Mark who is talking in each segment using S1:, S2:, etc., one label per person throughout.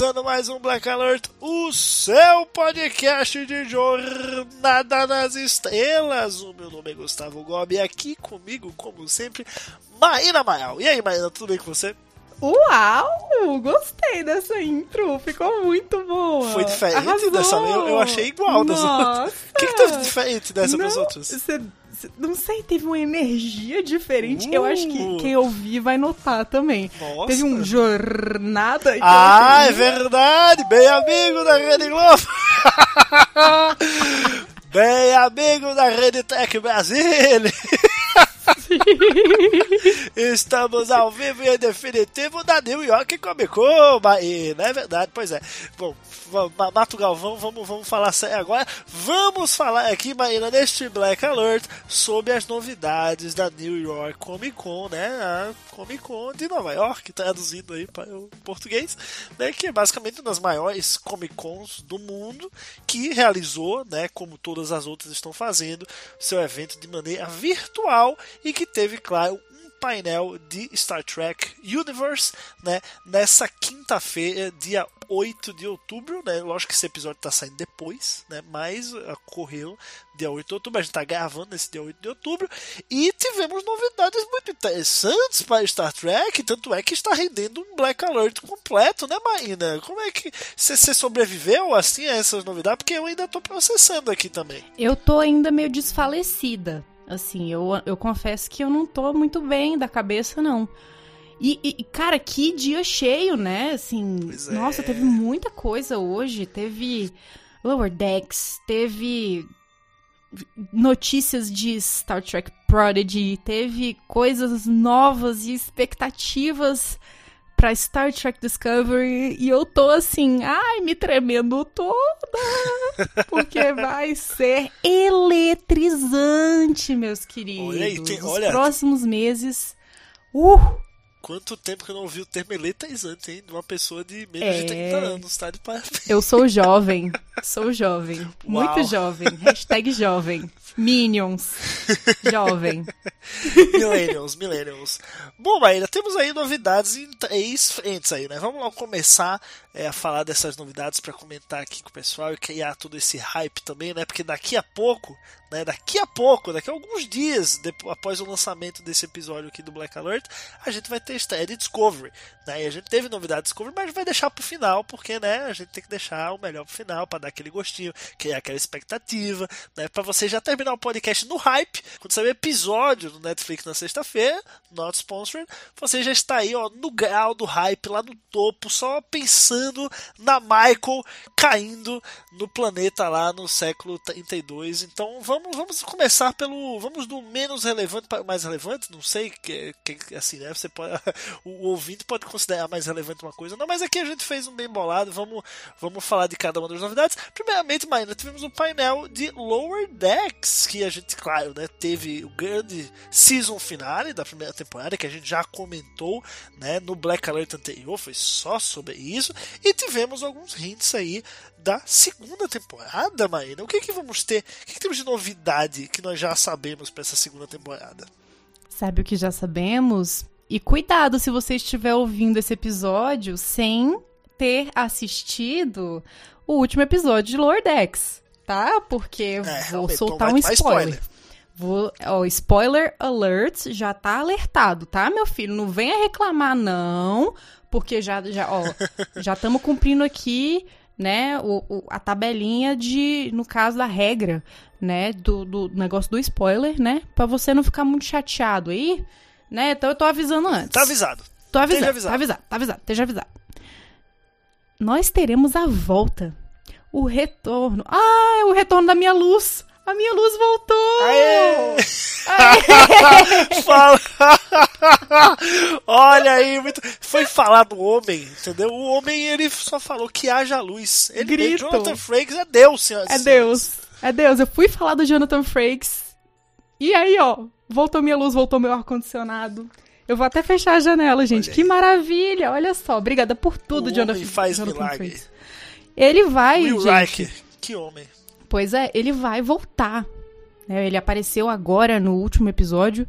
S1: Começando mais um Black Alert, o seu podcast de Jornada nas Estrelas. O meu nome é Gustavo Gobi e aqui comigo, como sempre, Maína Mael. E aí, Maína, tudo bem com você?
S2: Uau! Gostei dessa intro, ficou muito boa.
S1: Foi diferente
S2: Arrasou.
S1: dessa eu, eu achei igual das
S2: Nossa.
S1: outras. O que, que de diferente dessa
S2: não,
S1: das outras?
S2: cê- cê- não sei, teve uma energia diferente. Eu acho que
S1: Uh.
S2: quem ouvir vai notar também.
S1: Nossa.
S2: Teve um jornada.
S1: Ah, é verdade! Bem amigo da Rede Globo! Bem amigo da Rede Tech Brasil! Estamos ao vivo e em definitivo da New York Comic Con, e não é verdade? Pois é. Bom, Mato Galvão, vamos, vamos falar sério agora. Vamos falar aqui, Maína, neste Black Alert, sobre as novidades da New York Comic Con, né? A Comic Con de Nova York, traduzindo aí para o português, né? Que é basicamente uma das maiores Comic Cons do mundo, que realizou, né? Como todas as outras estão fazendo, seu evento de maneira virtual e que teve, claro, um painel de Star Trek Universe, né, nessa quinta-feira, dia 8 de outubro, né, lógico que esse episódio está saindo depois, né, mas ocorreu dia 8 de outubro, a gente está gravando nesse dia 8 de outubro, e tivemos novidades muito interessantes para Star Trek, tanto é que está rendendo um Black Alert completo, né, Maína? Como é que você sobreviveu, assim, a essas novidades? Porque eu ainda estou processando aqui também.
S2: Eu tô ainda meio desfalecida. Assim, eu, eu confesso que eu não tô muito bem da cabeça, não. E, e, cara, que dia cheio, né? Assim,
S1: Pois é.
S2: nossa, teve muita coisa hoje. Teve Lower Decks, teve notícias de Star Trek Prodigy, teve coisas novas e expectativas pra Star Trek Discovery. E eu tô assim, ai, me tremendo toda. Porque vai ser eletrizante, meus queridos.
S1: Olha aí, tem-
S2: Os
S1: olha-
S2: próximos meses. Uh!
S1: Quanto tempo que eu não ouvi o termo eletrizante, hein? De uma pessoa de menos
S2: É.
S1: de 30 anos, tá? De parabéns.
S2: Eu sou jovem. Sou jovem.
S1: Uau.
S2: Muito jovem. Hashtag jovem. Minions. Jovem.
S1: millennials, millennials. Bom, Maíra, temos aí novidades em três frentes aí, né? Vamos lá começar é, falar dessas novidades para comentar aqui com o pessoal e criar todo esse hype também, né? Porque daqui a pouco, né? Daqui a pouco, daqui a alguns dias depois, após o lançamento desse episódio aqui do Black Alert, a gente vai ter estreia de Discovery, né? E a gente teve novidade de Discovery, mas vai deixar pro final, porque, né? A gente tem que deixar o melhor pro final para dar aquele gostinho, criar aquela expectativa, né? Para você já terminar o podcast no hype, quando sair o episódio do Netflix na sexta-feira, not sponsored, você já está aí, ó, no grau do hype, lá no topo, só pensando na Michael caindo no planeta lá no século 32. Então vamos, vamos começar pelo. Vamos do menos relevante para o mais relevante. Não sei que, que assim, né? Você pode, o ouvinte pode considerar mais relevante uma coisa. Não, mas aqui a gente fez um bem bolado. Vamos, vamos falar de cada uma das novidades. Primeiramente, Maína, tivemos um painel de Lower Decks, que a gente, claro, né, teve o grande season finale da primeira temporada, que a gente já comentou né, no Black Alert anterior, foi só sobre isso. E tivemos alguns hints aí da segunda temporada, Maína. O que, que vamos ter? O que, que temos de novidade que nós já sabemos para essa segunda temporada?
S2: Sabe o que já sabemos? E cuidado se você estiver ouvindo esse episódio sem ter assistido o último episódio de Lower Decks, tá? Porque vou
S1: realmente,
S2: soltar um spoiler.
S1: spoiler.
S2: Vou, ó, spoiler alert, já tá alertado, tá, meu filho? Não venha reclamar, não, porque já, já, ó, já estamos cumprindo aqui, né, o, o- a tabelinha de, no caso da regra, né, do, do negócio do spoiler, né, pra você não ficar muito chateado aí, né, então eu tô avisando antes.
S1: Tá avisado.
S2: Tô avisando,
S1: avisado.
S2: tá avisado, tá avisado, esteja avisado. nós teremos a volta. O retorno. Ah, é o retorno da minha luz. A minha luz voltou!
S1: Aê! Fala! Olha aí, muito... foi falar do homem, entendeu? O homem ele só falou que haja luz. Ele
S2: Grito.
S1: Jonathan Frakes é Deus, senhoras
S2: É. Deus. É Deus. Eu fui falar do Jonathan Frakes. E aí, ó, voltou minha luz, voltou meu ar-condicionado. Eu vou até fechar a janela, gente. Que maravilha. Olha só. Obrigada por tudo,
S1: O
S2: Jonathan,
S1: homem faz
S2: Jonathan
S1: milagre.
S2: Frakes. Ele vai,
S1: Will
S2: gente.
S1: Que homem.
S2: Pois é, ele vai voltar. né? Ele apareceu agora no último episódio,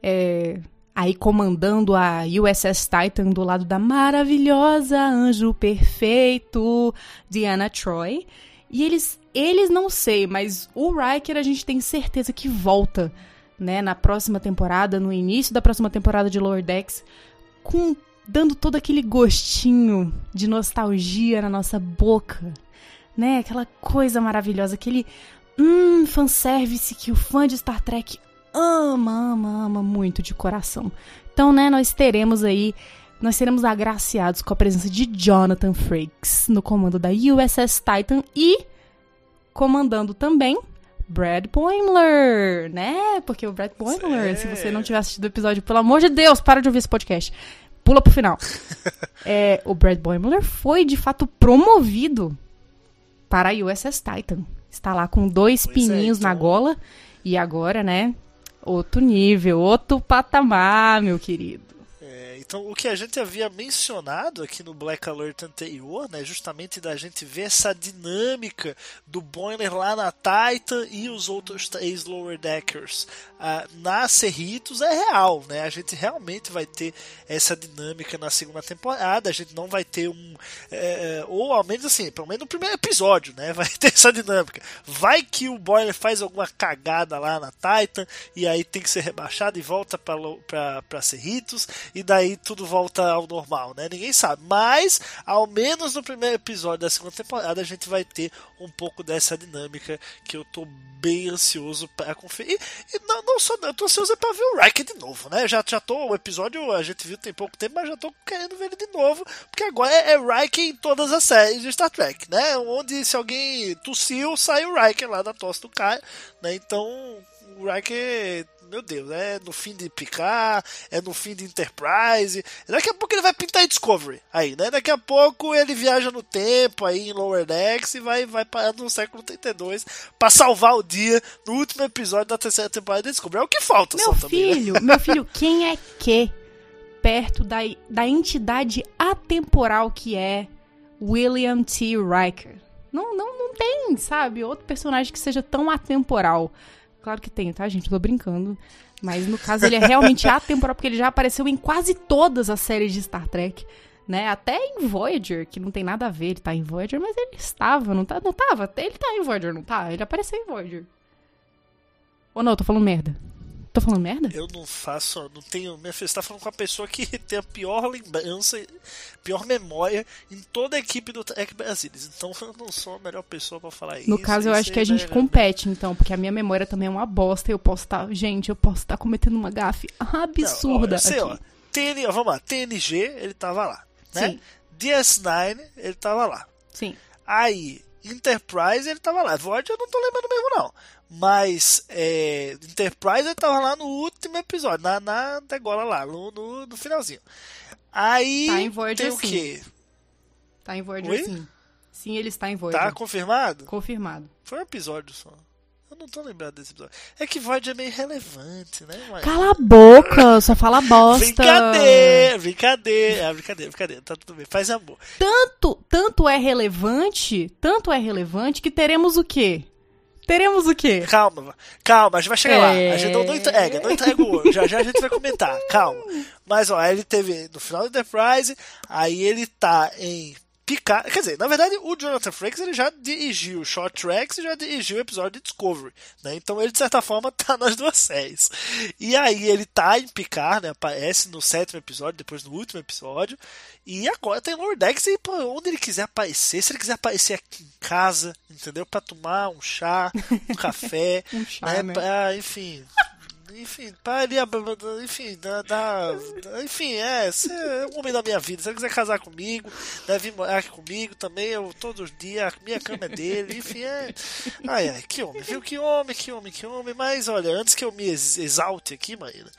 S2: é, aí comandando a USS Titan do lado da maravilhosa Anjo Perfeito, Diana Troy. E eles, eles não sei, mas o Riker a gente tem certeza que volta, né, na próxima temporada, no início da próxima temporada de Lower Decks, com dando todo aquele gostinho de nostalgia na nossa boca, né? Aquela coisa maravilhosa, aquele hum, fanservice que o fã de Star Trek ama, ama, ama muito de coração. Então, né, nós teremos aí, nós seremos agraciados com a presença de Jonathan Frakes no comando da USS Titan e comandando também Brad Boimler, né? Porque o Brad Boimler, se você não tiver assistido o episódio, pelo amor de Deus, para de ouvir esse podcast. Pula pro final. É, o Brad Boimler foi, de fato, promovido para a USS Titan. Está lá com dois
S1: Pois é,
S2: pininhos na
S1: então-
S2: gola. E agora, né? Outro nível, outro patamar, meu querido.
S1: Então, o que a gente havia mencionado aqui no Black Alert anterior, né, justamente da gente ver essa dinâmica do Boiler lá na Titan e os outros três Lower Deckers ah, na Cerritos é real, né? A gente realmente vai ter essa dinâmica na segunda temporada. A gente não vai ter um, é, ou ao menos assim, pelo menos no primeiro episódio, né? Vai ter essa dinâmica. Vai que o Boiler faz alguma cagada lá na Titan e aí tem que ser rebaixado e volta para Cerritos e daí tudo volta ao normal, né? Ninguém sabe. Mas, ao menos no primeiro episódio da segunda temporada, a gente vai ter um pouco dessa dinâmica que eu tô bem ansioso para conferir. E, e não, não só, eu tô ansioso para ver o Riker de novo, né? Já, já tô, o episódio a gente viu tem pouco tempo, mas já tô querendo ver ele de novo, porque agora é, é Riker em todas as séries de Star Trek, né? Onde se alguém tossiu, sai o Riker lá da tosse do cara, né? Então, o Riker meu Deus, é no fim de Picard, é no fim de Enterprise. Daqui a pouco ele vai pintar em Discovery aí, né? Daqui a pouco ele viaja no tempo aí em Lower Decks e vai, vai parar no século 32 para salvar o dia no último episódio da terceira temporada de Discovery. É o que falta,
S2: Meu
S1: só também, né?
S2: filho, meu filho, quem é que perto da, da entidade atemporal que é William T. Riker? Não, não, não tem, sabe? Outro personagem que seja tão atemporal. Claro que tem, tá, gente? Eu tô brincando. Mas no caso ele é realmente atemporal, porque ele já apareceu em quase todas as séries de Star Trek. Né? Até em Voyager, que não tem nada a ver, ele tá em Voyager, mas ele estava, não, tá, não tava? Ele tá em Voyager, não tá? Ele apareceu em Voyager. Ou não, eu tô falando merda? Tô falando merda?
S1: Eu não faço, não tenho. Minha filha, você tá falando com a pessoa que tem a pior lembrança, pior memória em toda a equipe do Trek Brasilis. Então eu não sou a melhor pessoa pra falar isso.
S2: No caso, eu acho que
S1: aí,
S2: a gente compete, então, porque a minha memória também é uma bosta eu posso estar. gente, eu posso estar cometendo uma gafe absurda.
S1: Não, ó, sei,
S2: aqui.
S1: ó, TN, ó, vamos lá, TNG, ele tava lá, né?
S2: Sim.
S1: DS9, ele tava lá.
S2: Sim.
S1: Aí, Enterprise, ele tava lá. Voyager eu não tô lembrando mesmo, não. Mas, é, Enterprise, ele tava lá no último episódio, na, na degola lá, no, no, no finalzinho. Aí,
S2: Tá em Voyager,
S1: tem o
S2: sim.
S1: quê?
S2: Tá em Voyager,
S1: Oi?
S2: sim. Sim, ele está em Voyager.
S1: Tá confirmado?
S2: Confirmado.
S1: Foi um episódio só. Eu não tô lembrado desse episódio. É que Voyager é meio relevante, né? Mas...
S2: Cala a boca, só fala bosta.
S1: Brincadeira, brincadeira, é, brincadeira, brincadeira, tá tudo bem, faz amor.
S2: Tanto, tanto é relevante, tanto é relevante que teremos o quê? Teremos o quê?
S1: Calma, calma, a gente vai chegar
S2: É.
S1: lá. A gente não, não entrega, não entrega o ouro. Já já a gente vai comentar, calma. Mas ó, ele teve no final do Enterprise, aí ele tá em Picard. Quer dizer, na verdade, o Jonathan Frakes ele já dirigiu Short Tracks e já dirigiu o episódio de Discovery, né? Então ele, de certa forma, tá nas duas séries. E aí ele tá em Picard, né? Aparece no sétimo episódio, depois no último episódio. E agora tem Lord Dex e onde ele quiser aparecer. Se ele quiser aparecer aqui em casa, entendeu? Pra tomar um chá, um café,
S2: Um chá,
S1: né?
S2: né?
S1: Pra, enfim, enfim, pare, enfim, da, da, enfim, é, você é o homem da minha vida. Se ele quiser casar comigo, deve morar aqui comigo também, eu todos os dias, a minha cama é dele, enfim, é. Ai, ai, que homem, viu? Que homem, que homem, que homem. Mas olha, antes que eu me exalte aqui, Maíra,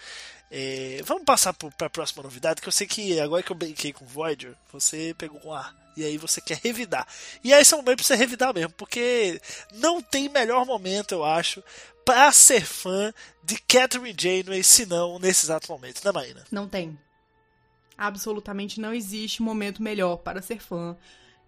S1: é, vamos passar para a próxima novidade, que eu sei que agora que eu brinquei com Voyager, você pegou um ar. E aí você quer revidar. E aí esse é o momento pra você revidar mesmo, porque não tem melhor momento, eu acho, para ser fã de Catherine Janeway, se não nesse exato momento, né, Maína?
S2: Não tem. Absolutamente não existe momento melhor para ser fã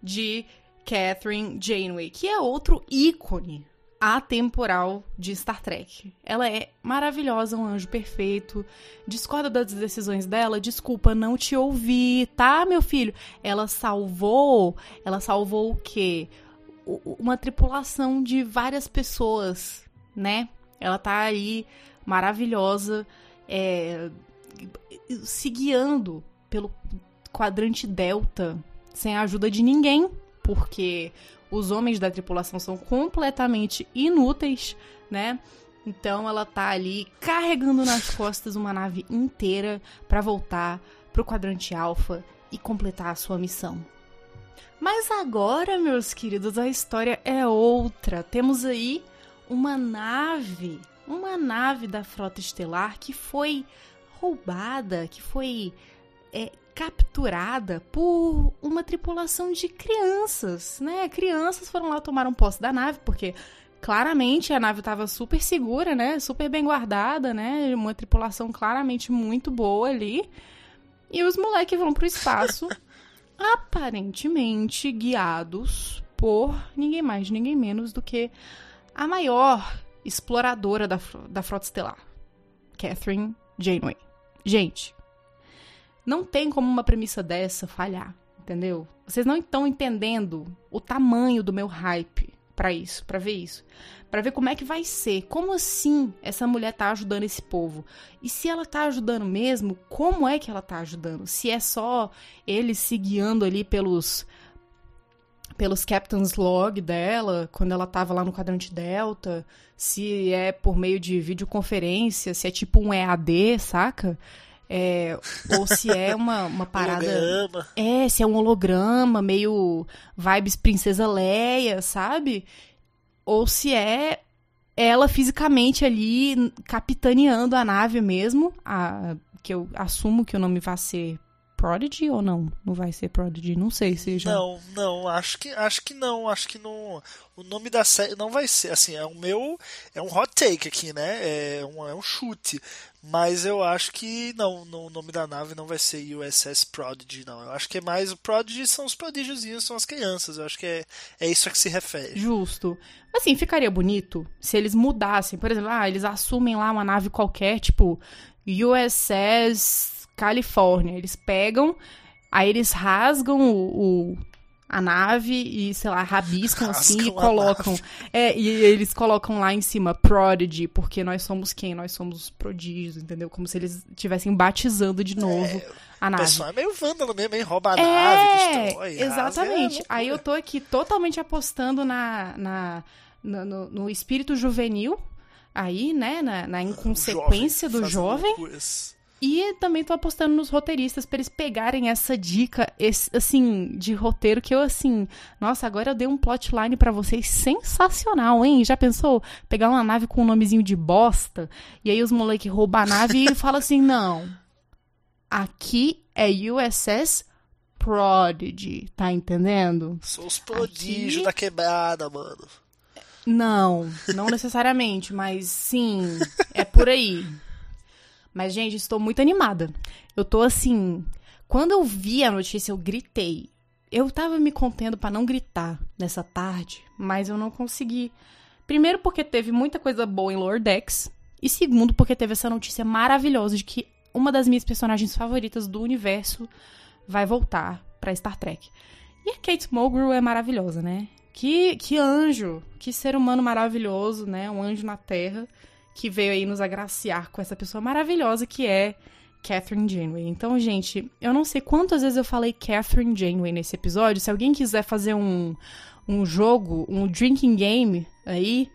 S2: de Catherine Janeway, que é outro ícone atemporal de Star Trek. Ela é maravilhosa, um anjo perfeito. Discorda das decisões dela? Desculpa, não te ouvi, tá, meu filho? Ela salvou, ela salvou o quê? Uma tripulação de várias pessoas, né? Ela tá aí maravilhosa, é, se guiando pelo quadrante delta sem a ajuda de ninguém, porque os homens da tripulação são completamente inúteis, né? Então ela tá ali carregando nas costas uma nave inteira para voltar pro quadrante alfa e completar a sua missão. Mas agora, meus queridos, a história é outra. Temos aí uma nave, uma nave da frota estelar que foi roubada, que foi é, capturada por uma tripulação de crianças, né? Crianças foram lá tomaram posse da nave porque claramente a nave estava super segura, né? Super bem guardada, né? Uma tripulação claramente muito boa ali. E os moleques vão pro espaço, aparentemente guiados por ninguém mais, ninguém menos do que a maior exploradora da, da frota estelar, Catherine Janeway. Gente, não tem como uma premissa dessa falhar, entendeu? Vocês não estão entendendo o tamanho do meu hype para isso, para ver isso, para ver como é que vai ser, como assim essa mulher tá ajudando esse povo? E se ela tá ajudando mesmo, como é que ela tá ajudando? Se é só eles se guiando ali pelos pelos Captain's Log dela, quando ela tava lá no quadrante Delta, se é por meio de videoconferência, se é tipo um EAD, saca? É, ou se é uma, uma parada.
S1: Holograma.
S2: É, se é um holograma, meio vibes Princesa Leia, sabe? Ou se é ela fisicamente ali capitaneando a nave mesmo, a, que eu assumo que o nome vai ser Prodigy ou não? Não vai ser Prodigy, não sei se já.
S1: Não, não, acho que acho que não, acho que não. O nome da série não vai ser assim, é o meu é um hot take aqui, né? É um, é um chute, mas eu acho que não, no, o nome da nave não vai ser USS Prodigy, não. Eu acho que é mais o Prodigy são os prodígiozinhos, são as crianças. Eu acho que é, é isso a que se refere.
S2: Justo. Assim, ficaria bonito se eles mudassem, por exemplo, ah, eles assumem lá uma nave qualquer, tipo USS Califórnia. Eles pegam, aí eles rasgam o, o a nave e, sei lá, rabiscam assim e colocam. É, e eles colocam lá em cima Prodigy, porque nós somos quem? Nós somos os prodígios, entendeu? Como se eles estivessem batizando de novo
S1: É,
S2: a
S1: O
S2: nave.
S1: pessoal é meio vândalo mesmo, hein? Rouba a
S2: É,
S1: nave, destrói.
S2: exatamente.
S1: é
S2: Aí eu tô aqui totalmente apostando na, na, na- no, no espírito juvenil, aí, né, na, na inconsequência do
S1: fazendo
S2: jovem.
S1: loucuras.
S2: E também tô apostando nos roteiristas pra eles pegarem essa dica, esse, assim, de roteiro que eu, assim, nossa, agora eu dei um plotline pra vocês sensacional, hein? Já pensou? Pegar uma nave com um nomezinho de bosta, e aí os moleques roubam a nave e falam assim, não, aqui é USS Prodigy, tá entendendo?
S1: Sou os prodígios
S2: Aqui-
S1: da quebrada, mano.
S2: Não, não necessariamente, mas sim, é por aí. Mas, gente, estou muito animada. Eu tô assim. Quando eu vi a notícia, eu gritei. Eu tava me contendo pra não gritar nessa tarde, mas eu não consegui. Primeiro, porque teve muita coisa boa em Lower Decks. E segundo, porque teve essa notícia maravilhosa de que uma das minhas personagens favoritas do universo vai voltar pra Star Trek. E a Kate Mulgrew é maravilhosa, né? Que, que anjo, que ser humano maravilhoso, né? Um anjo na Terra que veio aí nos agraciar com essa pessoa maravilhosa que é Catherine Janeway. Então, gente, eu não sei quantas vezes eu falei Catherine Janeway nesse episódio. Se alguém quiser fazer um, um jogo, um drinking game aí,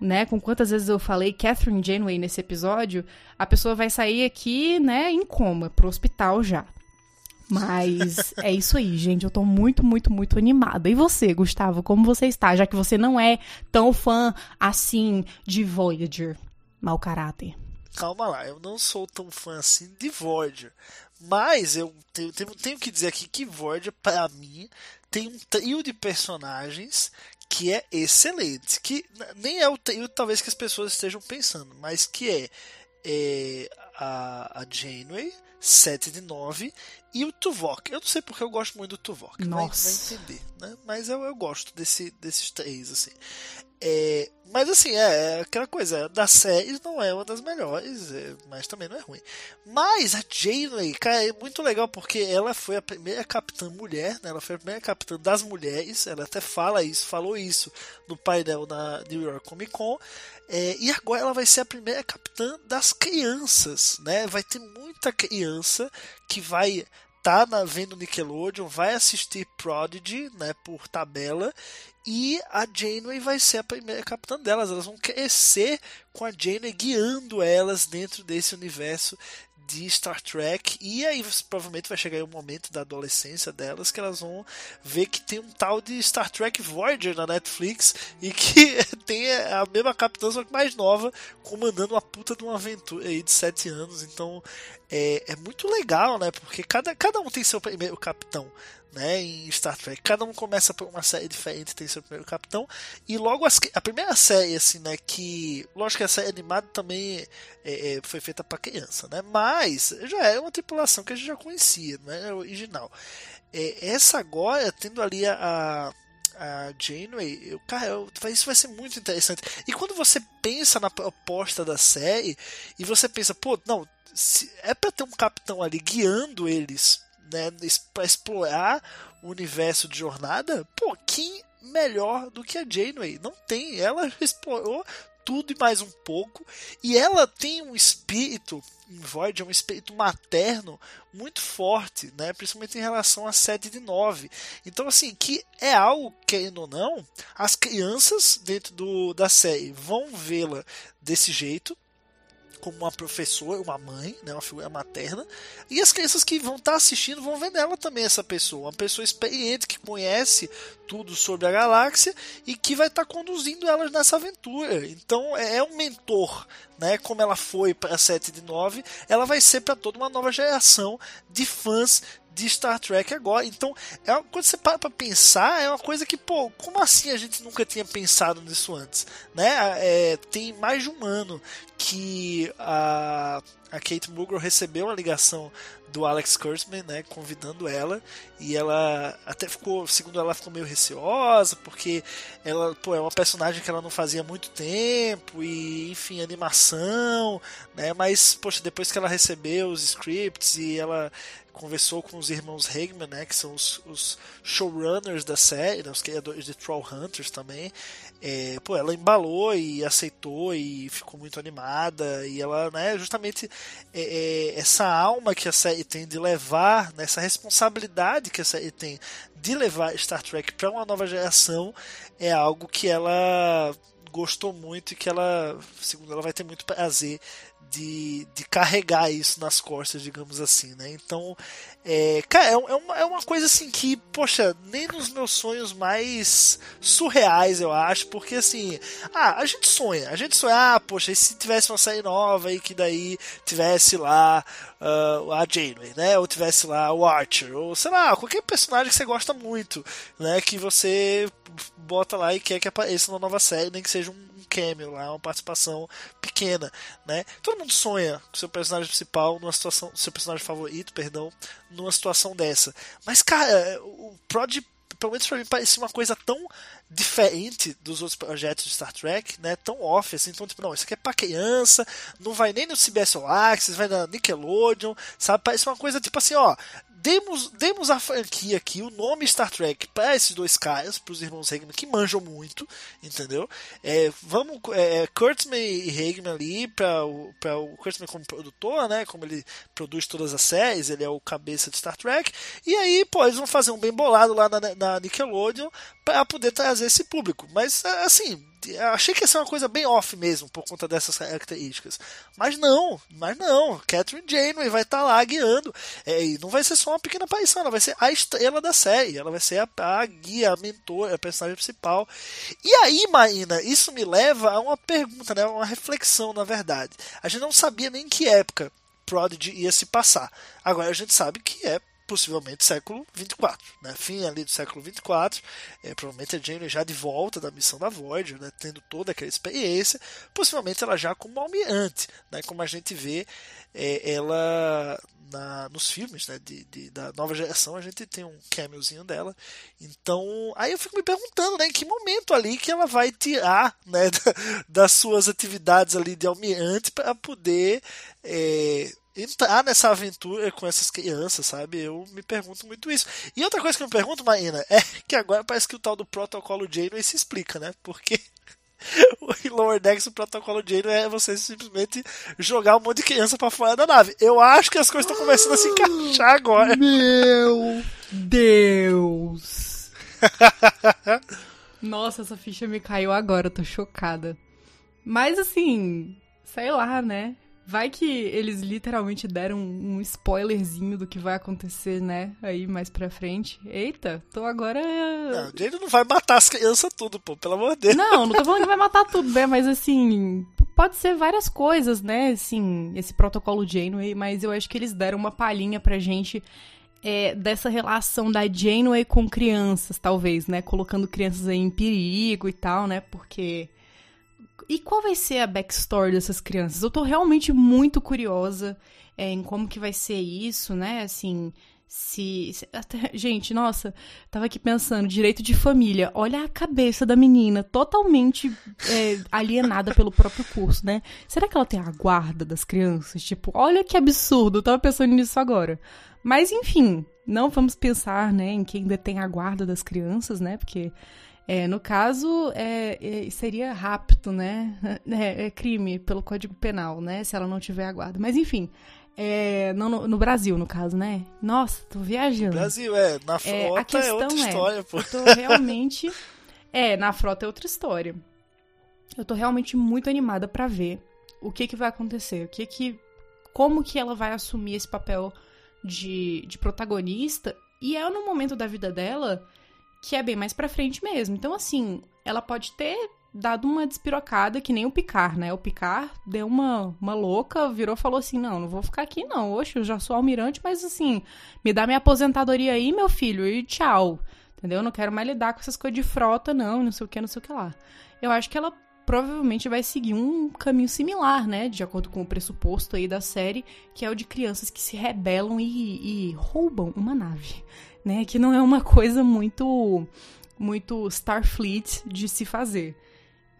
S2: né, com quantas vezes eu falei Catherine Janeway nesse episódio, a pessoa vai sair aqui, né, em coma, pro hospital já. Mas é isso aí, gente. Eu tô muito, muito, muito animada. E você, Gustavo, como você está? Já que você não é tão fã assim de Voyager. Mau caráter.
S1: Calma lá, eu não sou tão fã assim de Voyager. Mas eu tenho, tenho, tenho que dizer aqui que Voyager, para mim, tem um trio de personagens que é excelente. Que nem é o trio, talvez, que as pessoas estejam pensando, mas que é, é a, a Janeway, 7 de 9, e o Tuvok. Eu não sei porque eu gosto muito do Tuvok,
S2: Nossa.
S1: vai, vai entender, né? Mas eu, eu gosto desse, desses três, assim. É, mas assim, é, é aquela coisa, da série não é uma das melhores, é, mas também não é ruim. Mas a Janeway, cara, é muito legal porque ela foi a primeira capitã mulher, né? Ela foi a primeira capitã das mulheres, ela até fala isso, falou isso no painel na New York Comic Con. É, e agora ela vai ser a primeira capitã das crianças, né? Vai ter muita criança que vai tá na, vendo Nickelodeon, vai assistir Prodigy, né, por tabela, e a Janeway vai ser a primeira capitã delas. Elas vão crescer com a Janeway guiando elas dentro desse universo de Star Trek e aí provavelmente vai chegar o momento da adolescência delas que elas vão ver que tem um tal de Star Trek Voyager na Netflix e que tem a mesma capitã só que mais nova comandando uma puta de uma aventura aí de sete anos então é, é muito legal né porque cada, cada um tem seu primeiro capitão né, em Star Trek. Cada um começa por uma série diferente, tem seu primeiro capitão. E logo as, a primeira série, assim, né, que. Lógico que a série animada também é, é, foi feita para criança, né? Mas já é uma tripulação que a gente já conhecia, né? Original. É, essa agora, tendo ali a, a Janeway, eu, cara, eu, isso vai ser muito interessante. E quando você pensa na proposta da série, e você pensa, pô, não, se é para ter um capitão ali guiando eles né, para explorar o universo de jornada, pô, quem melhor do que a Janeway? Não tem. Ela explorou tudo e mais um pouco. E ela tem um espírito Void, um espírito materno muito forte, né? principalmente em relação a 7 de 9. Então, assim, que é algo, querendo ou não, as crianças dentro do, da série vão vê-la desse jeito, como uma professora, uma mãe, né, uma figura materna, e as crianças que vão estar tá assistindo vão ver nela também essa pessoa, uma pessoa experiente que conhece tudo sobre a galáxia e que vai estar tá conduzindo elas nessa aventura. Então é, é um mentor, né, como ela foi para a 7 de 9, ela vai ser para toda uma nova geração de fãs de Star Trek agora. Então, é quando você para pra pensar, é uma coisa que, pô, como assim a gente nunca tinha pensado nisso antes? Né? É, tem mais de um ano que a, a Kate Mulgrew recebeu uma ligação do Alex Kurtzman, né, convidando ela, e ela até ficou, segundo ela, ficou meio receosa, porque ela, pô, é uma personagem que ela não fazia muito tempo, e, enfim, animação, né, mas, poxa, depois que ela recebeu os scripts e ela conversou com os irmãos Hegman, né, que são os, os showrunners da série, né, os criadores de Trollhunters também. É, pô, ela embalou e aceitou e ficou muito animada e ela, né, justamente é, é, essa alma que a série tem de levar, né, essa responsabilidade que a série tem de levar Star Trek para uma nova geração é algo que ela gostou muito e que ela, segundo ela, vai ter muito prazer de, de carregar isso nas costas, digamos assim, né? Então, é, cara, é, é, uma, é uma coisa assim que, poxa, nem nos meus sonhos mais surreais, eu acho, porque assim, ah, a gente sonha, a gente sonha, ah, poxa, e se tivesse uma série nova e que daí tivesse lá uh, a Janeway, né? Ou tivesse lá o Archer, ou sei lá, qualquer personagem que você gosta muito, né? Que você bota lá e quer que apareça numa nova série, nem que seja um cameo lá, uma participação pequena, né? Todo mundo sonha com seu personagem principal numa situação, seu personagem favorito, perdão, numa situação dessa. Mas cara, o Prod pelo menos pra mim parecia uma coisa tão diferente dos outros projetos de Star Trek, né? Tão off, assim, então, tipo, não, isso aqui é pra criança, não vai nem no CBS All Access, vai na Nickelodeon, sabe? Parece uma coisa tipo assim, ó, demos, demos a franquia aqui, o nome Star Trek, para esses dois caras, para os irmãos Hegman, que manjam muito, entendeu? É, vamos, é, é Kurtzman e Hegman ali, para o, pra o Kurtzman como produtor, né? Como ele produz todas as séries, ele é o cabeça de Star Trek. E aí, pô, eles vão fazer um bem bolado lá na, na Nickelodeon para poder trazer esse público. Mas, assim, Eu achei que ia ser uma coisa bem off mesmo, por conta dessas características. Mas não, mas não. Catherine Janeway vai estar tá lá guiando. É, e não vai ser só uma pequena aparição, ela vai ser a estrela da série. Ela vai ser a, a guia, a mentora, a personagem principal. E aí, Marina, isso me leva a uma pergunta, né? Uma reflexão, na verdade. A gente não sabia nem em que época Prodigy ia se passar. Agora a gente sabe que é possivelmente século 24, né? Fim ali do século 24, é, provavelmente a Jane já de volta da missão da Voyager, né? Tendo toda aquela experiência, possivelmente ela já como almirante, né? Como a gente vê é, ela na, nos filmes, né? De, de, da nova geração a gente tem um cameozinho dela, então aí eu fico me perguntando, né? Em que momento ali que ela vai tirar, né? Das suas atividades ali de almirante para poder é, entrar nessa aventura com essas crianças, sabe? Eu me pergunto muito isso. E outra coisa que eu me pergunto, Marina, é que agora parece que o tal do protocolo Janeway se explica, né? Porque o Lower Decks, o protocolo Janeway é você simplesmente jogar um monte de criança para fora da nave. Eu acho que as coisas estão começando a se encaixar agora.
S2: Meu Deus! Nossa, essa ficha me caiu agora, eu tô chocada. Mas assim, sei lá, né? Vai que eles literalmente deram um spoilerzinho do que vai acontecer, né? Aí mais pra frente. Eita, tô agora.
S1: Não, o Jane não vai matar as crianças tudo, pô, pelo amor de Deus.
S2: Não, não tô falando que vai matar tudo, né? Mas assim, pode ser várias coisas, né? Assim, esse protocolo Janeway, mas eu acho que eles deram uma palhinha pra gente. É, dessa relação da Janeway com crianças, talvez, né? Colocando crianças aí em perigo e tal, né? Porque e qual vai ser a backstory dessas crianças? Eu tô realmente muito curiosa é, em como que vai ser isso, né? Assim, se, se até, gente, nossa, tava aqui pensando, direito de família. Olha a cabeça da menina, totalmente é, alienada pelo próprio curso, né? Será que ela tem a guarda das crianças? Tipo, olha que absurdo, eu tava pensando nisso agora. Mas enfim, não vamos pensar, né, em quem detém a guarda das crianças, né? Porque é, no caso, é, é, seria rapto, né? É, é, crime pelo Código Penal, né? Se ela não tiver a guarda. Mas enfim, é, não, no, no, Brasil, no caso, né? Nossa, tô viajando.
S1: Brasil, é. Na frota
S2: a questão
S1: é outra história, pô.
S2: Eu tô realmente... é, na frota é outra história. Eu tô realmente muito animada para ver o que que vai acontecer. O que que... Como que ela vai assumir esse papel de, de protagonista. E é no momento da vida dela que é bem mais pra frente mesmo. Então, assim, ela pode ter dado uma despirocada, que nem o Picar, né? O Picar deu uma, uma louca, virou e falou assim: não, não vou ficar aqui, não. Oxe, eu já sou almirante, mas assim, me dá minha aposentadoria aí, meu filho, e tchau. Entendeu? Não quero mais lidar com essas coisas de frota, não, não sei o que, não sei o que lá. Eu acho que ela provavelmente vai seguir um caminho similar, né? De acordo com o pressuposto aí da série, que é o de crianças que se rebelam e, e roubam uma nave né? Que não é uma coisa muito muito Starfleet de se fazer.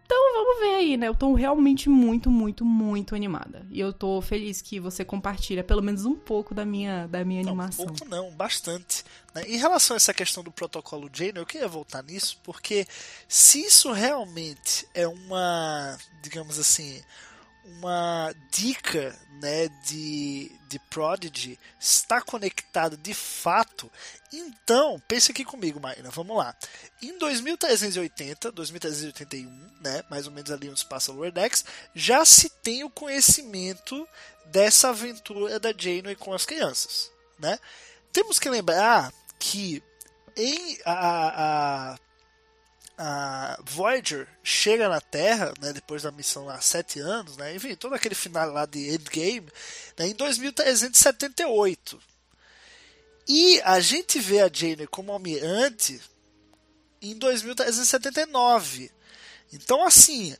S2: Então vamos ver aí, né? Eu tô realmente muito, muito, muito animada. E eu tô feliz que você compartilha pelo menos um pouco da minha, da minha
S1: não,
S2: animação.
S1: Um pouco não, bastante. Né? Em relação a essa questão do protocolo Jane, eu queria voltar nisso, porque se isso realmente é uma, digamos assim, uma dica né, de, de Prodigy está conectado de fato, então pense aqui comigo, Marina, vamos lá. Em 2380, 2381, né, mais ou menos ali onde passa Lower Decks, já se tem o conhecimento dessa aventura da Janeway com as crianças, né? Temos que lembrar que em a, a a Voyager chega na Terra, né, depois da missão há sete anos, né, enfim, todo aquele final lá de Endgame, né, em 2378. E a gente vê a Jane como almirante em 2379. Então, assim,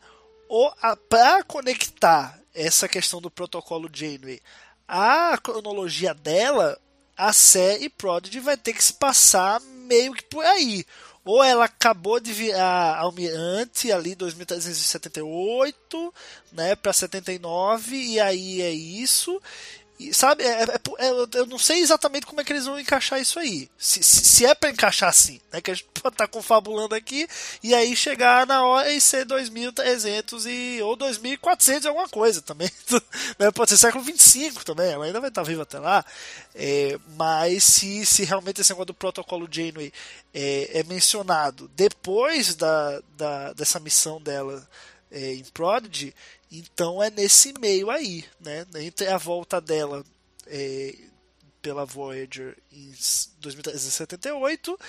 S1: para conectar essa questão do protocolo Janeway à cronologia dela, a série Prodigy vai ter que se passar meio que por aí ou ela acabou de virar almirante ali 2378, né, para 79 e aí é isso, Sabe, é, é- é- eu, eu não sei exatamente como é que eles vão encaixar isso aí. Se, se, se é pra encaixar assim, né? Que a gente pode estar confabulando aqui e aí chegar na hora e ser 2300 e, ou 2400 e alguma coisa também. né? Pode ser século 25 também, ela ainda vai estar viva até lá. É, mas se, se realmente esse negócio do protocolo Janeway é, é mencionado depois da, da, dessa missão dela é, em Prodigy, então é nesse meio aí, né? Entre a volta dela é, pela Voyager em 2378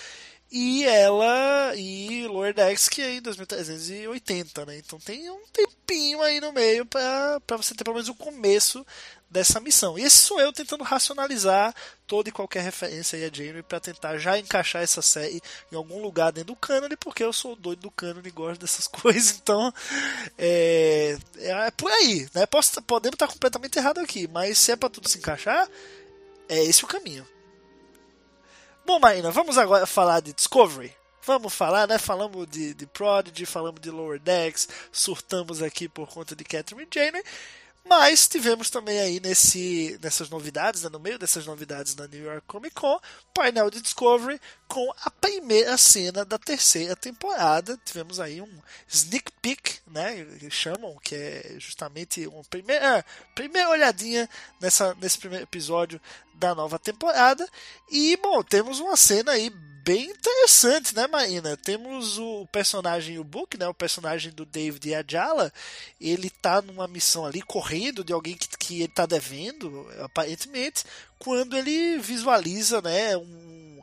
S1: e ela e Lower Decks que é em 2380, né? Então tem um tempinho aí no meio para você ter pelo menos o começo dessa missão. E esse sou eu tentando racionalizar toda e qualquer referência aí a Janeway para tentar já encaixar essa série em algum lugar dentro do cânone, porque eu sou doido do cânone e gosto dessas coisas, então é, é por aí, né? Posso, podemos estar completamente errado aqui, mas se é para tudo se encaixar, é esse o caminho. Bom, Marina, vamos agora falar de Discovery. Vamos falar, né? Falamos de, de Prodigy, falamos de Lower Decks, surtamos aqui por conta de Catherine Janeway. Mas tivemos também aí nesse, nessas novidades, né, no meio dessas novidades na New York Comic Con, painel de Discovery com a primeira cena da terceira temporada. Tivemos aí um sneak peek, né, que chamam, que é justamente uma primeira, primeira olhadinha nessa, nesse primeiro episódio da nova temporada. E, bom, temos uma cena aí bem interessante, né, Marina? Temos o personagem, o Book, né, o personagem do David Ajala, ele tá numa missão ali, correndo de alguém que, que ele tá devendo, aparentemente, quando ele visualiza, né, um,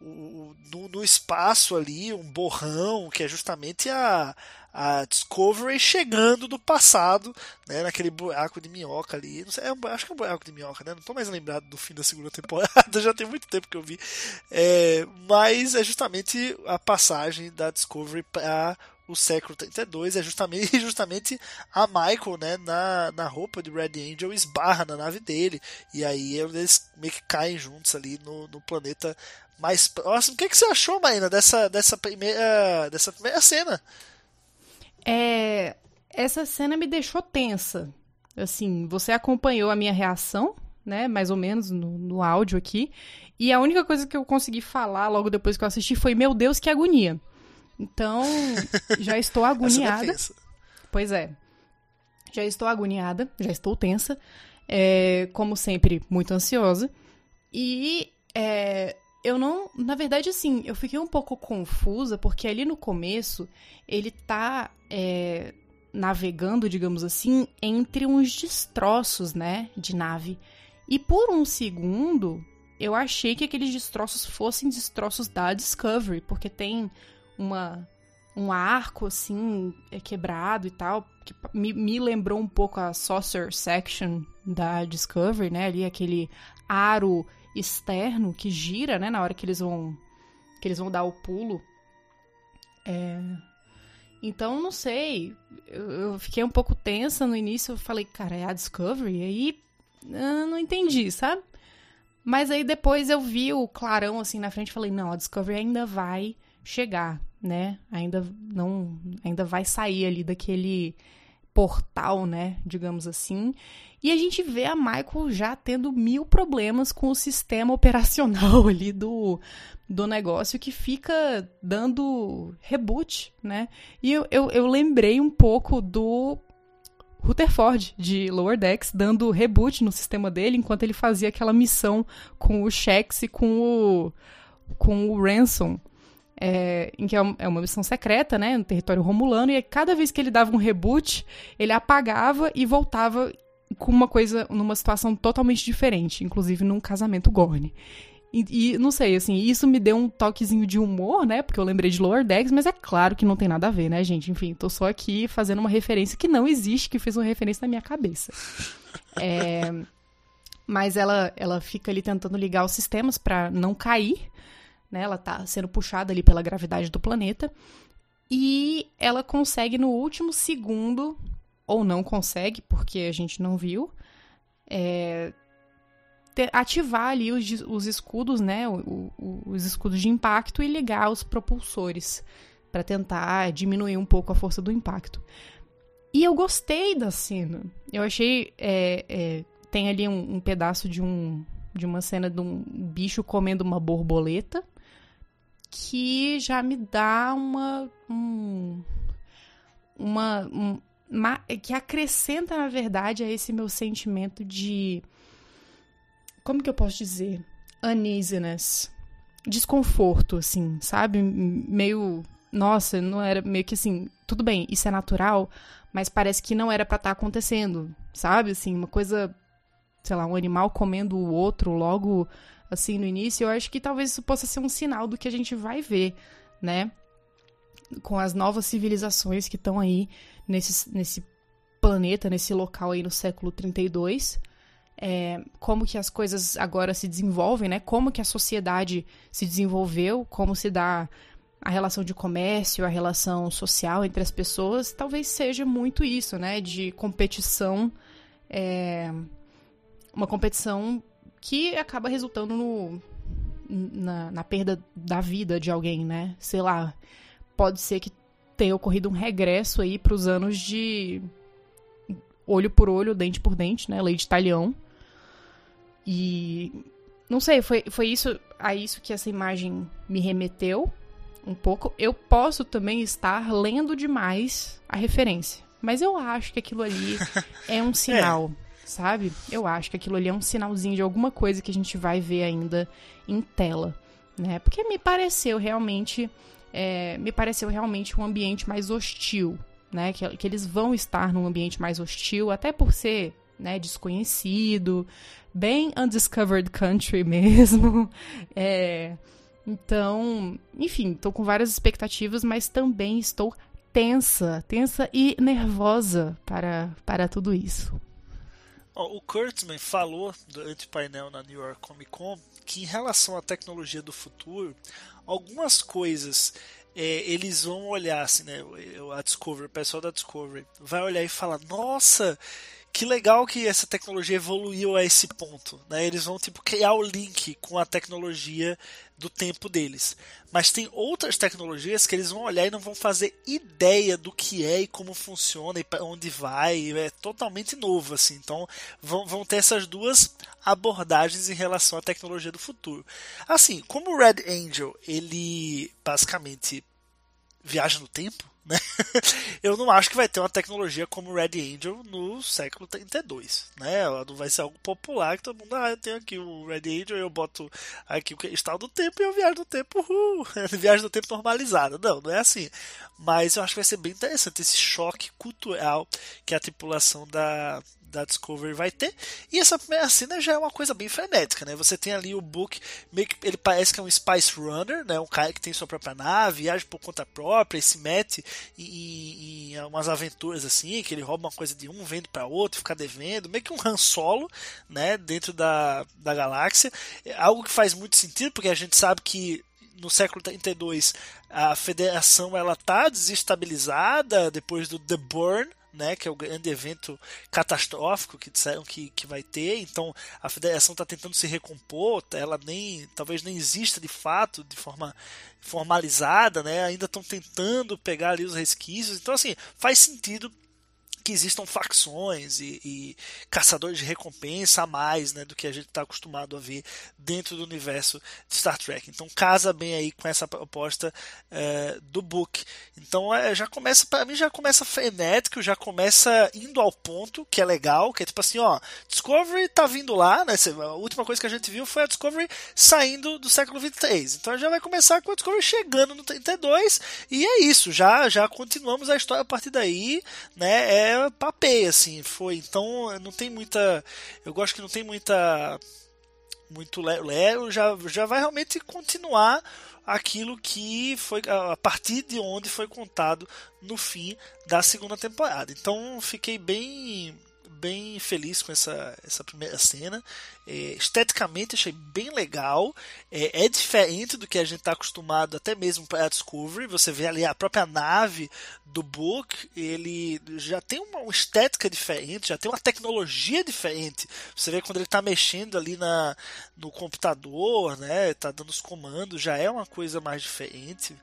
S1: um no, no espaço ali, um borrão, que é justamente a a Discovery chegando do passado, né, naquele buraco de minhoca ali. Sei, é, acho que é um buraco de minhoca, né? Não tô mais lembrado do fim da segunda temporada, já tem muito tempo que eu vi. É, mas é justamente a passagem da Discovery para o século 32 é justamente, justamente a Michael, né, na, na roupa de Red Angel, esbarra na nave dele, e aí eles meio que caem juntos ali no, no planeta mais próximo. O que, que você achou, Maína, dessa, dessa, primeira, dessa primeira cena?
S2: É, essa cena me deixou tensa. Assim, você acompanhou a minha reação, né? Mais ou menos no, no áudio aqui. E a única coisa que eu consegui falar logo depois que eu assisti foi: Meu Deus, que agonia. Então, já estou agoniada. Pois é. Já estou agoniada, já estou tensa. É, como sempre, muito ansiosa. E é, eu não. Na verdade, assim, eu fiquei um pouco confusa, porque ali no começo ele tá é, navegando, digamos assim, entre uns destroços, né? De nave. E por um segundo, eu achei que aqueles destroços fossem destroços da Discovery, porque tem uma um arco assim é quebrado e tal que me, me lembrou um pouco a saucer section da Discovery né ali aquele aro externo que gira né na hora que eles vão que eles vão dar o pulo é... então não sei eu, fiquei um pouco tensa no início eu falei cara é a Discovery e aí eu não entendi sabe mas aí depois eu vi o clarão assim na frente e falei não a Discovery ainda vai chegar né? Ainda não, ainda vai sair ali daquele portal, né? Digamos assim. E a gente vê a Michael já tendo mil problemas com o sistema operacional ali do, do negócio que fica dando reboot, né? E eu, eu, eu lembrei um pouco do Rutherford de Lower Decks dando reboot no sistema dele enquanto ele fazia aquela missão com o Shex e com o, com o Ransom é, em que é, é uma missão secreta, né, no território romulano, e cada vez que ele dava um reboot, ele apagava e voltava com uma coisa, numa situação totalmente diferente, inclusive num casamento Gorn. E, e, não sei, assim, isso me deu um toquezinho de humor, né? Porque eu lembrei de Lower Decks, mas é claro que não tem nada a ver, né, gente? Enfim, tô só aqui fazendo uma referência que não existe, que fez uma referência na minha cabeça. É, mas ela, ela fica ali tentando ligar os sistemas para não cair, né? Ela tá sendo puxada ali pela gravidade do planeta. E ela consegue no último segundo, ou não consegue, porque a gente não viu, é, ter, ativar ali os, os escudos, né? O, o, os escudos de impacto e ligar os propulsores para tentar diminuir um pouco a força do impacto. E eu gostei da cena. Eu achei é, é, tem ali um, um pedaço de um de uma cena de um bicho comendo uma borboleta que já me dá uma um, uma, um, que acrescenta na verdade a esse meu sentimento de como que eu posso dizer? Uneasiness. Desconforto assim sabe? Meio nossa não era meio que assim tudo bem isso é natural mas parece que não era para estar tá acontecendo sabe? Assim uma coisa sei lá um animal comendo o outro logo assim no início, eu acho que talvez isso possa ser um sinal do que a gente vai ver, né? Com as novas civilizações que estão aí nesse, nesse planeta, nesse local aí no século 32. É, como que as coisas agora se desenvolvem, né? Como que a sociedade se desenvolveu, como se dá a relação de comércio, a relação social entre as pessoas, talvez seja muito isso, né? De competição, é, uma competição que acaba resultando no, na, na, perda da vida de alguém, né? Sei lá, pode ser que tenha ocorrido um regresso aí para os anos de olho por olho, dente por dente, né? Lei de talhão. E não sei, foi, foi isso a isso que essa imagem me remeteu um pouco. Eu posso também estar lendo demais a referência, mas eu acho que aquilo ali é um sinal. É sabe? Eu acho que aquilo ali é um sinalzinho de alguma coisa que a gente vai ver ainda em tela, né? Porque me pareceu realmente, é, me pareceu realmente um ambiente mais hostil, né? Que, que eles vão estar num ambiente mais hostil, até por ser né, desconhecido, bem undiscovered country mesmo. É, então, enfim, estou com várias expectativas, mas também estou tensa, tensa e nervosa para, para tudo isso.
S1: O Kurtzman falou durante o painel na New York Comic Con que em relação à tecnologia do futuro, algumas coisas é, eles vão olhar assim, né? A Discovery, o pessoal da Discovery vai olhar e falar: Nossa, que legal que essa tecnologia evoluiu a esse ponto, né? Eles vão tipo criar o link com a tecnologia do tempo deles. Mas tem outras tecnologias que eles vão olhar e não vão fazer ideia do que é e como funciona e para onde vai. É totalmente novo assim. Então vão, vão ter essas duas abordagens em relação à tecnologia do futuro. Assim, como o Red Angel ele basicamente viaja no tempo, né? Eu não acho que vai ter uma tecnologia como Red Angel no século 32, né? Não vai ser algo popular que todo mundo, ah, eu tenho aqui o Red Angel, eu boto aqui o cristal do tempo e eu viajo no tempo, uhul, viagem do tempo normalizada. Não, não é assim. Mas eu acho que vai ser bem interessante esse choque cultural que a tripulação da da Discovery vai ter. E essa primeira cena já é uma coisa bem frenética, né? Você tem ali o Book, meio que ele parece que é um Spice Runner, né? Um cara que tem sua própria nave, viaja por conta própria e se mete em, em, umas aventuras assim, que ele rouba uma coisa de um, vende para outro, fica devendo, meio que um Han Solo, né? Dentro da, da galáxia. É algo que faz muito sentido, porque a gente sabe que no século 32 a federação ela tá desestabilizada depois do The Burn, né, que é o grande evento catastrófico que disseram que, que vai ter. Então a federação está tentando se recompor, ela nem talvez nem exista de fato de forma formalizada, né? Ainda estão tentando pegar ali os resquícios. Então assim faz sentido que existam facções e, e, caçadores de recompensa a mais né, do que a gente está acostumado a ver dentro do universo de Star Trek. Então casa bem aí com essa proposta é, do book. Então é, já começa, para mim já começa frenético, já começa indo ao ponto, que é legal, que é tipo assim, ó, Discovery tá vindo lá, né? A última coisa que a gente viu foi a Discovery saindo do século 23. Então já vai começar com a Discovery chegando no 32 e é isso, já já continuamos a história a partir daí, né? É é papei, assim, foi. Então não tem muita. Eu gosto que não tem muita. Muito lero, já, já vai realmente continuar aquilo que foi a partir de onde foi contado no fim da segunda temporada. Então fiquei bem bem feliz com essa, essa primeira cena. É, esteticamente achei bem legal. É, é, diferente do que a gente está acostumado, até mesmo para a Discovery. Você vê ali a própria nave do book, ele já tem uma estética diferente, já tem uma tecnologia diferente. Você vê quando ele está mexendo ali na, no computador, né? Tá dando os comandos, já é uma coisa mais diferente.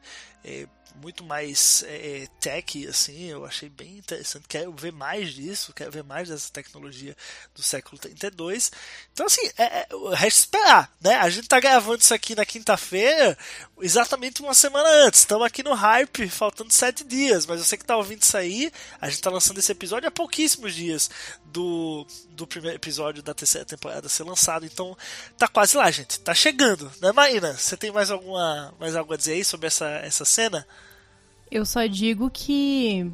S1: É, muito mais é, tech, assim, eu achei bem interessante. Quero ver mais disso, quero ver mais dessa tecnologia do século 32. Então, assim, é, é, resta esperar, né? A gente tá gravando isso aqui na quinta-feira, exatamente uma semana antes. Estamos aqui no hype, faltando sete dias, mas você que tá ouvindo isso aí, a gente tá lançando esse episódio há pouquíssimos dias do, do primeiro episódio da terceira temporada ser lançado. Então, tá quase lá, gente. Tá chegando, né, Marina? Você tem mais alguma mais algo a dizer aí sobre essa, essa cena?
S2: Eu só digo que.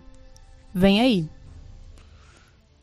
S2: Vem aí.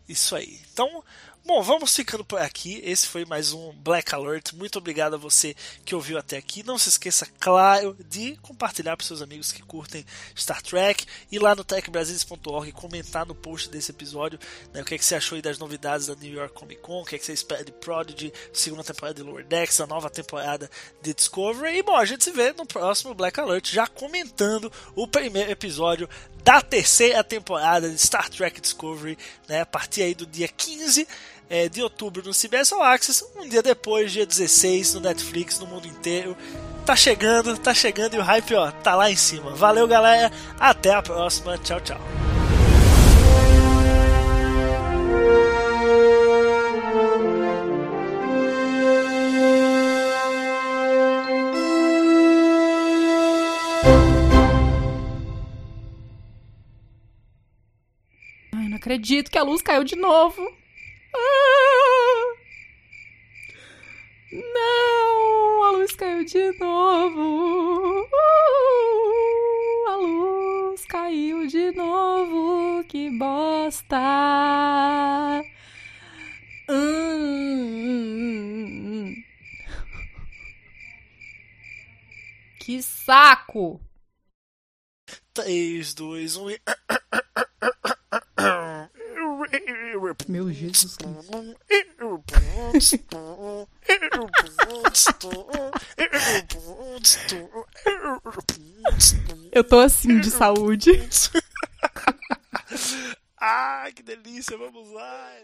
S1: Isso aí. Então, Bom, vamos ficando por aqui. Esse foi mais um Black Alert. Muito obrigado a você que ouviu até aqui. Não se esqueça, claro, de compartilhar para seus amigos que curtem Star Trek. E lá no techbrasilis.org comentar no post desse episódio né, o que, é que você achou das novidades da New York Comic Con, o que, é que você espera de Prodigy, segunda temporada de Lower Decks, a nova temporada de Discovery. E bom, a gente se vê no próximo Black Alert já comentando o primeiro episódio da terceira temporada de Star Trek Discovery, né, a partir aí do dia 15 é, de outubro no CBS All Access, um dia depois, dia 16, no Netflix, no mundo inteiro. Tá chegando, tá chegando e o hype, ó, tá lá em cima. Valeu, galera. Até a próxima. Tchau, tchau.
S2: Acredito que a luz caiu de novo. Ah! Não, a luz caiu de novo. Uh, a luz caiu de novo. Que bosta. Hum. Que saco.
S1: 3, 2, 1 e.
S2: Meu Jesus Eu tô assim de saúde.
S1: ah, que delícia, vamos lá.